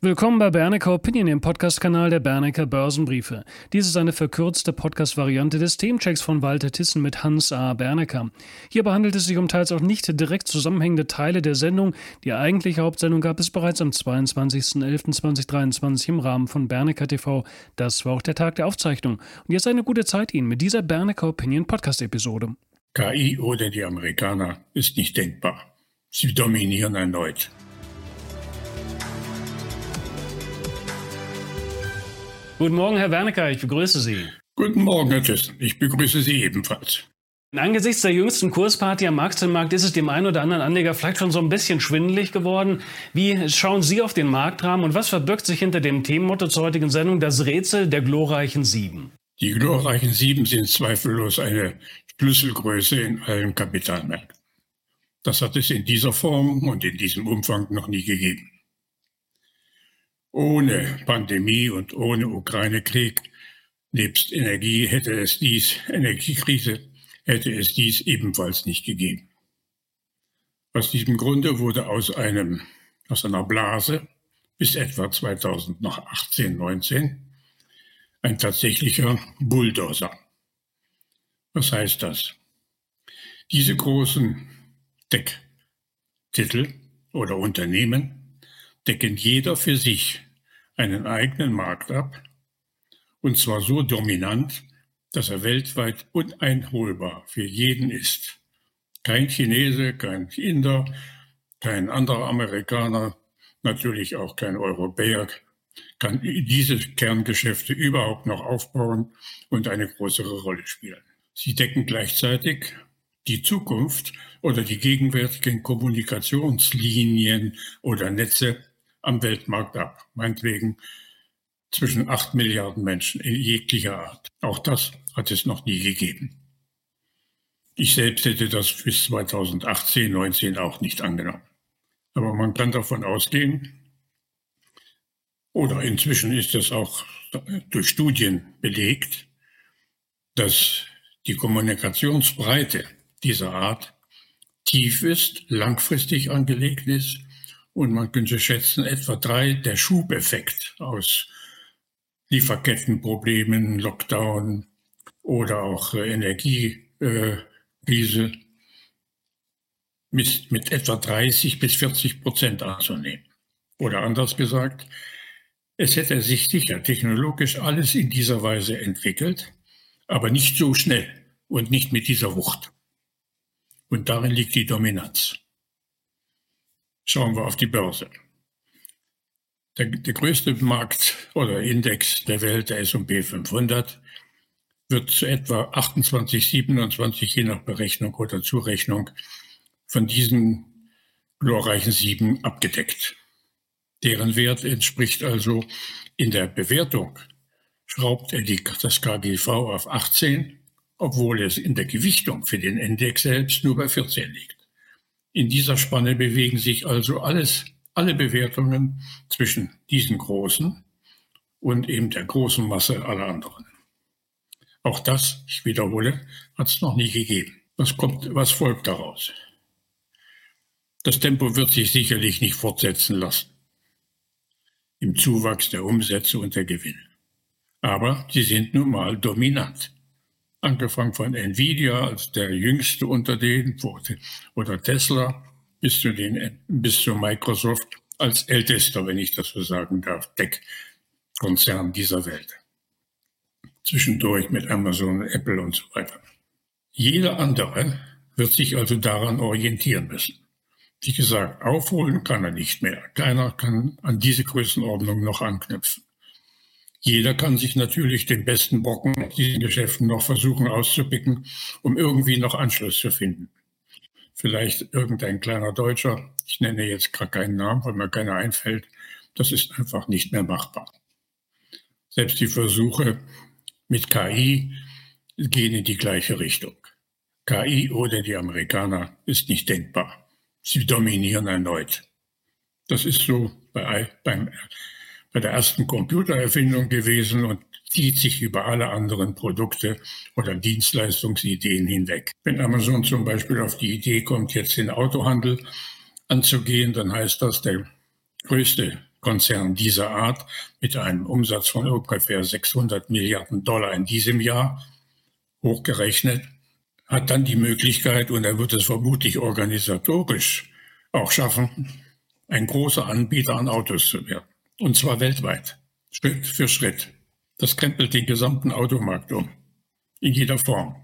Willkommen bei Bernecker Opinion, dem Podcast-Kanal der Bernecker Börsenbriefe. Dies ist eine verkürzte Podcast-Variante des Themenchecks von Walter Tissen mit Hans A. Bernecker. Hierbei handelt es sich um teils auch nicht direkt zusammenhängende Teile der Sendung. Die eigentliche Hauptsendung gab es bereits am 22.11.2023 im Rahmen von Bernecker TV. Das war auch der Tag der Aufzeichnung. Und jetzt eine gute Zeit Ihnen mit dieser Bernecker Opinion Podcast-Episode. KI oder die Amerikaner ist nicht denkbar. Sie dominieren erneut. Guten Morgen, Herr Wernecker, ich begrüße Sie. Guten Morgen, Herr Thyssen. Ich begrüße Sie ebenfalls. Angesichts der jüngsten Kursparty am Aktienmarkt ist es dem einen oder anderen Anleger vielleicht schon so ein bisschen schwindelig geworden. Wie schauen Sie auf den Marktrahmen und was verbirgt sich hinter dem Themenmotto zur heutigen Sendung, das Rätsel der glorreichen Sieben? Die glorreichen Sieben sind zweifellos eine Schlüsselgröße in allen Kapitalmärkten. Das hat es in dieser Form und in diesem Umfang noch nie gegeben. Ohne Pandemie und ohne Ukraine-Krieg, nebst Energie hätte es dies, Energiekrise, hätte es dies ebenfalls nicht gegeben. Aus diesem Grunde wurde aus einem, aus einer Blase bis etwa 2018, 19 ein tatsächlicher Bulldozer. Was heißt das? Diese großen Decktitel oder Unternehmen decken jeder für sich einen eigenen Markt ab, und zwar so dominant, dass er weltweit uneinholbar für jeden ist. Kein Chinese, kein Inder, kein anderer Amerikaner, natürlich auch kein Europäer kann diese Kerngeschäfte überhaupt noch aufbauen und eine größere Rolle spielen. Sie decken gleichzeitig die Zukunft oder die gegenwärtigen Kommunikationslinien oder Netze am Weltmarkt ab. Meinetwegen zwischen acht Milliarden Menschen in jeglicher Art. Auch das hat es noch nie gegeben. Ich selbst hätte das bis 2018, 19 auch nicht angenommen. Aber man kann davon ausgehen, oder inzwischen ist es auch durch Studien belegt, dass die Kommunikationsbreite dieser Art tief ist, langfristig angelegt ist und man könnte schätzen, etwa drei der Schubeffekt aus Lieferkettenproblemen, Lockdown oder auch äh, Energiekrise äh, mit, mit etwa 30 bis 40 Prozent anzunehmen. Oder anders gesagt, es hätte sich sicher technologisch alles in dieser Weise entwickelt, aber nicht so schnell und nicht mit dieser Wucht. Und darin liegt die Dominanz. Schauen wir auf die Börse. Der, der größte Markt oder Index der Welt, der S&P 500, wird zu etwa 28, 27, je nach Berechnung oder Zurechnung, von diesen glorreichen sieben abgedeckt. Deren Wert entspricht also in der Bewertung, schraubt er die, das KGV auf 18, obwohl es in der Gewichtung für den Index selbst nur bei 14 liegt. In dieser Spanne bewegen sich also alles, alle Bewertungen zwischen diesen großen und eben der großen Masse aller anderen. Auch das, ich wiederhole, hat es noch nie gegeben. Was kommt, was folgt daraus? Das Tempo wird sich sicherlich nicht fortsetzen lassen im Zuwachs der Umsätze und der Gewinne. Aber sie sind nun mal dominant angefangen von Nvidia als der jüngste unter denen oder Tesla bis zu, den, bis zu Microsoft als ältester, wenn ich das so sagen darf, Tech-Konzern dieser Welt. Zwischendurch mit Amazon, Apple und so weiter. Jeder andere wird sich also daran orientieren müssen. Wie gesagt, aufholen kann er nicht mehr. Keiner kann an diese Größenordnung noch anknüpfen. Jeder kann sich natürlich den besten Brocken aus diesen Geschäften noch versuchen auszupicken, um irgendwie noch Anschluss zu finden. Vielleicht irgendein kleiner Deutscher, ich nenne jetzt gar keinen Namen, weil mir keiner einfällt, das ist einfach nicht mehr machbar. Selbst die Versuche mit KI gehen in die gleiche Richtung. KI oder die Amerikaner ist nicht denkbar. Sie dominieren erneut. Das ist so bei, beim bei der ersten Computererfindung gewesen und zieht sich über alle anderen Produkte oder Dienstleistungsideen hinweg. Wenn Amazon zum Beispiel auf die Idee kommt, jetzt den Autohandel anzugehen, dann heißt das, der größte Konzern dieser Art mit einem Umsatz von ungefähr 600 Milliarden Dollar in diesem Jahr hochgerechnet, hat dann die Möglichkeit, und er wird es vermutlich organisatorisch auch schaffen, ein großer Anbieter an Autos zu werden. Und zwar weltweit, Schritt für Schritt. Das krempelt den gesamten Automarkt um, in jeder Form.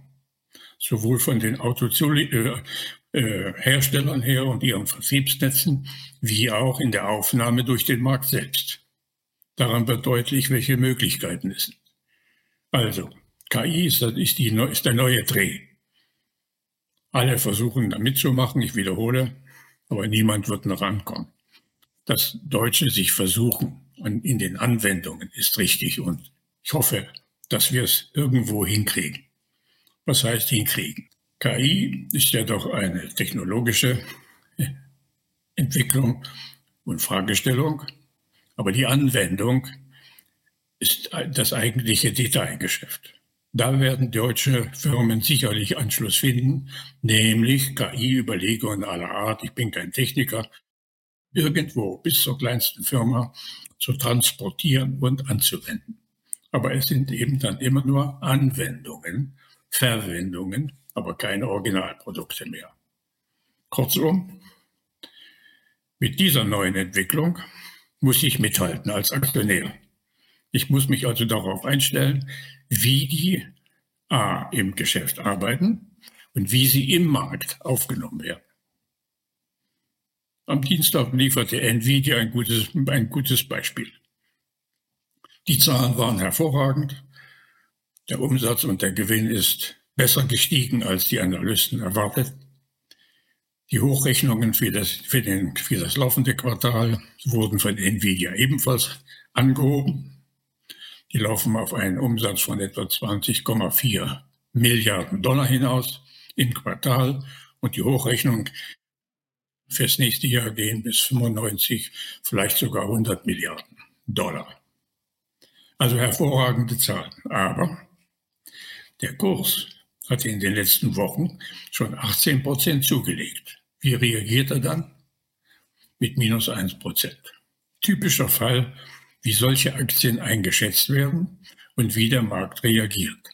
Sowohl von den Autoherstellern äh, äh, her und ihren Vertriebsnetzen, wie auch in der Aufnahme durch den Markt selbst. Daran wird deutlich, welche Möglichkeiten es sind. Also, KI ist, ist, die, ist der neue Dreh. Alle versuchen da mitzumachen, ich wiederhole, aber niemand wird noch rankommen. Das Deutsche sich versuchen in den Anwendungen ist richtig und ich hoffe, dass wir es irgendwo hinkriegen. Was heißt hinkriegen? KI ist ja doch eine technologische Entwicklung und Fragestellung, aber die Anwendung ist das eigentliche Detailgeschäft. Da werden deutsche Firmen sicherlich Anschluss finden, nämlich KI-Überlegungen aller Art. Ich bin kein Techniker. Irgendwo bis zur kleinsten Firma zu transportieren und anzuwenden. Aber es sind eben dann immer nur Anwendungen, Verwendungen, aber keine Originalprodukte mehr. Kurzum, mit dieser neuen Entwicklung muss ich mithalten als Aktionär. Ich muss mich also darauf einstellen, wie die A im Geschäft arbeiten und wie sie im Markt aufgenommen werden. Am Dienstag lieferte Nvidia ein gutes, ein gutes Beispiel. Die Zahlen waren hervorragend. Der Umsatz und der Gewinn ist besser gestiegen, als die Analysten erwartet. Die Hochrechnungen für das, für, den, für das laufende Quartal wurden von Nvidia ebenfalls angehoben. Die laufen auf einen Umsatz von etwa 20,4 Milliarden Dollar hinaus im Quartal und die Hochrechnung fürs nächste Jahr gehen bis 95, vielleicht sogar 100 Milliarden Dollar. Also hervorragende Zahlen. Aber der Kurs hat in den letzten Wochen schon 18 Prozent zugelegt. Wie reagiert er dann? Mit minus 1 Prozent. Typischer Fall wie solche Aktien eingeschätzt werden und wie der Markt reagiert.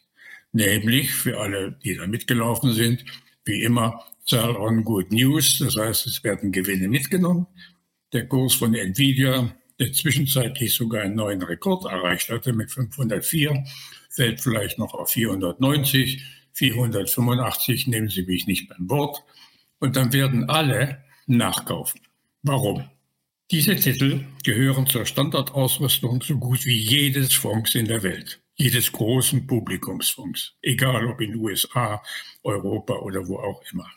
Nämlich für alle, die da mitgelaufen sind, wie immer Sell on Good News, das heißt, es werden Gewinne mitgenommen. Der Kurs von Nvidia, der zwischenzeitlich sogar einen neuen Rekord erreicht hatte mit 504, fällt vielleicht noch auf 490, 485, nehmen Sie mich nicht beim Wort. Und dann werden alle nachkaufen. Warum? Diese Titel gehören zur Standardausrüstung so gut wie jedes Fonds in der Welt, jedes großen Publikumsfonds, egal ob in USA, Europa oder wo auch immer.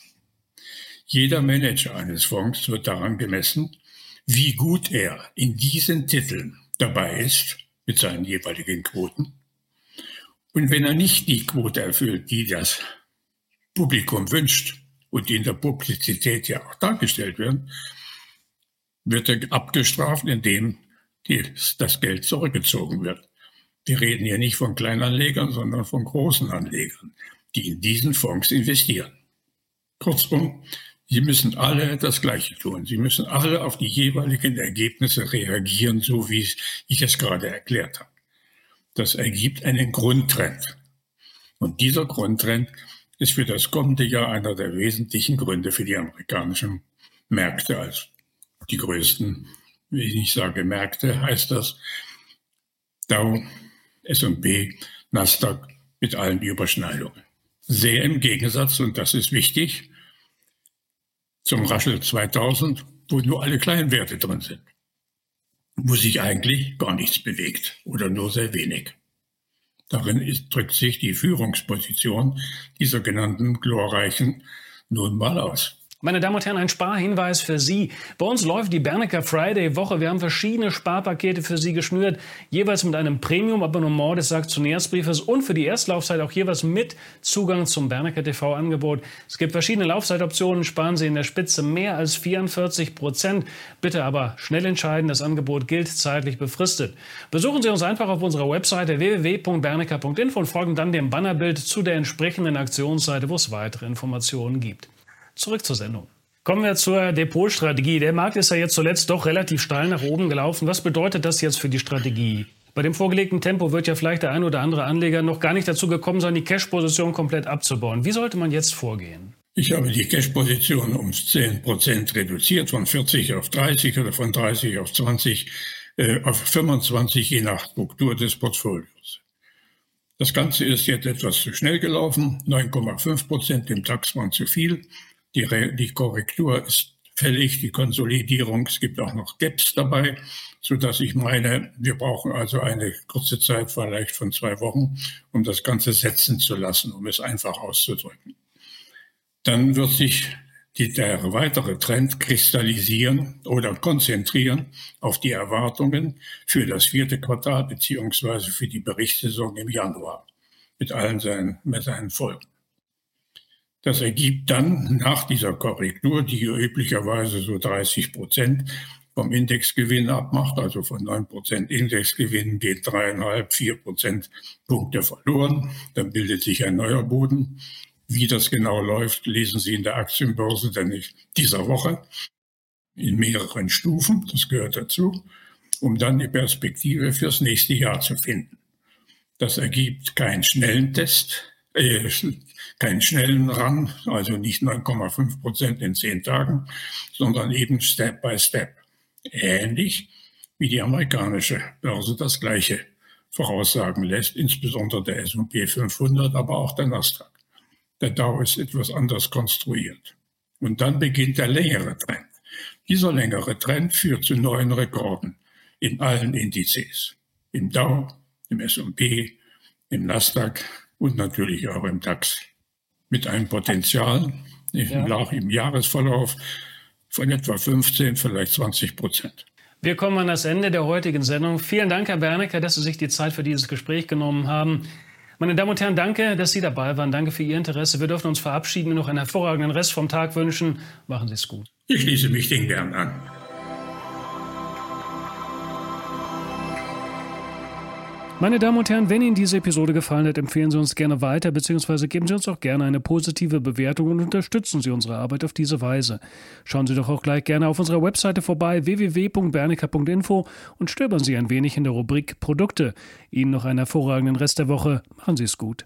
Jeder Manager eines Fonds wird daran gemessen, wie gut er in diesen Titeln dabei ist mit seinen jeweiligen Quoten. Und wenn er nicht die Quote erfüllt, die das Publikum wünscht und die in der Publizität ja auch dargestellt werden, wird er abgestraft, indem das Geld zurückgezogen wird. Wir reden hier nicht von Kleinanlegern, sondern von großen Anlegern, die in diesen Fonds investieren. Kurzum, sie müssen alle das Gleiche tun. Sie müssen alle auf die jeweiligen Ergebnisse reagieren, so wie ich es gerade erklärt habe. Das ergibt einen Grundtrend. Und dieser Grundtrend ist für das kommende Jahr einer der wesentlichen Gründe für die amerikanischen Märkte als die größten, wie ich sage, Märkte, heißt das Dow, S&P, Nasdaq mit allen Überschneidungen. Sehr im Gegensatz, und das ist wichtig, zum Raschel 2000, wo nur alle kleinen Werte drin sind, wo sich eigentlich gar nichts bewegt oder nur sehr wenig. Darin ist, drückt sich die Führungsposition dieser genannten glorreichen nun mal aus. Meine Damen und Herren, ein Sparhinweis für Sie. Bei uns läuft die Bernecker Friday Woche. Wir haben verschiedene Sparpakete für Sie geschnürt, jeweils mit einem Premium-Abonnement des Aktionärsbriefes und für die Erstlaufzeit auch jeweils mit Zugang zum Bernecker TV-Angebot. Es gibt verschiedene Laufzeitoptionen, sparen Sie in der Spitze mehr als 44 Prozent. Bitte aber schnell entscheiden, das Angebot gilt zeitlich befristet. Besuchen Sie uns einfach auf unserer Webseite www.bernecker.info und folgen dann dem Bannerbild zu der entsprechenden Aktionsseite, wo es weitere Informationen gibt. Zurück zur Sendung. Kommen wir zur Depotstrategie. Der Markt ist ja jetzt zuletzt doch relativ steil nach oben gelaufen. Was bedeutet das jetzt für die Strategie? Bei dem vorgelegten Tempo wird ja vielleicht der ein oder andere Anleger noch gar nicht dazu gekommen sein, die Cash-Position komplett abzubauen. Wie sollte man jetzt vorgehen? Ich habe die Cash-Position um 10 Prozent reduziert, von 40 auf 30 oder von 30 auf 20, äh, auf 25, je nach Struktur des Portfolios. Das Ganze ist jetzt etwas zu schnell gelaufen. 9,5 Prozent im DAX waren zu viel. Die, die Korrektur ist fällig, die Konsolidierung. Es gibt auch noch Gaps dabei, so dass ich meine, wir brauchen also eine kurze Zeit, vielleicht von zwei Wochen, um das Ganze setzen zu lassen, um es einfach auszudrücken. Dann wird sich die, der weitere Trend kristallisieren oder konzentrieren auf die Erwartungen für das vierte Quartal beziehungsweise für die Berichtssaison im Januar mit allen seinen, mit seinen Folgen. Das ergibt dann nach dieser Korrektur, die üblicherweise so 30 Prozent vom Indexgewinn abmacht, also von 9 Prozent Indexgewinn geht dreieinhalb, vier Prozent Punkte verloren. Dann bildet sich ein neuer Boden. Wie das genau läuft, lesen Sie in der Aktienbörse denn dieser Woche in mehreren Stufen, das gehört dazu, um dann die Perspektive fürs nächste Jahr zu finden. Das ergibt keinen schnellen Test, äh, keinen schnellen Run, also nicht 9,5 Prozent in zehn Tagen, sondern eben Step by Step. Ähnlich wie die amerikanische Börse das gleiche voraussagen lässt, insbesondere der S&P 500, aber auch der Nasdaq. Der Dow ist etwas anders konstruiert. Und dann beginnt der längere Trend. Dieser längere Trend führt zu neuen Rekorden in allen Indizes. Im Dow, im S&P, im Nasdaq und natürlich auch im DAX. Mit einem Potenzial ja. im Jahresverlauf von etwa 15, vielleicht 20 Prozent. Wir kommen an das Ende der heutigen Sendung. Vielen Dank, Herr Bernecker, dass Sie sich die Zeit für dieses Gespräch genommen haben. Meine Damen und Herren, danke, dass Sie dabei waren. Danke für Ihr Interesse. Wir dürfen uns verabschieden und noch einen hervorragenden Rest vom Tag wünschen. Machen Sie es gut. Ich schließe mich den gern an. Meine Damen und Herren, wenn Ihnen diese Episode gefallen hat, empfehlen Sie uns gerne weiter, beziehungsweise geben Sie uns auch gerne eine positive Bewertung und unterstützen Sie unsere Arbeit auf diese Weise. Schauen Sie doch auch gleich gerne auf unserer Webseite vorbei www.bernecker.info und stöbern Sie ein wenig in der Rubrik Produkte. Ihnen noch einen hervorragenden Rest der Woche. Machen Sie es gut.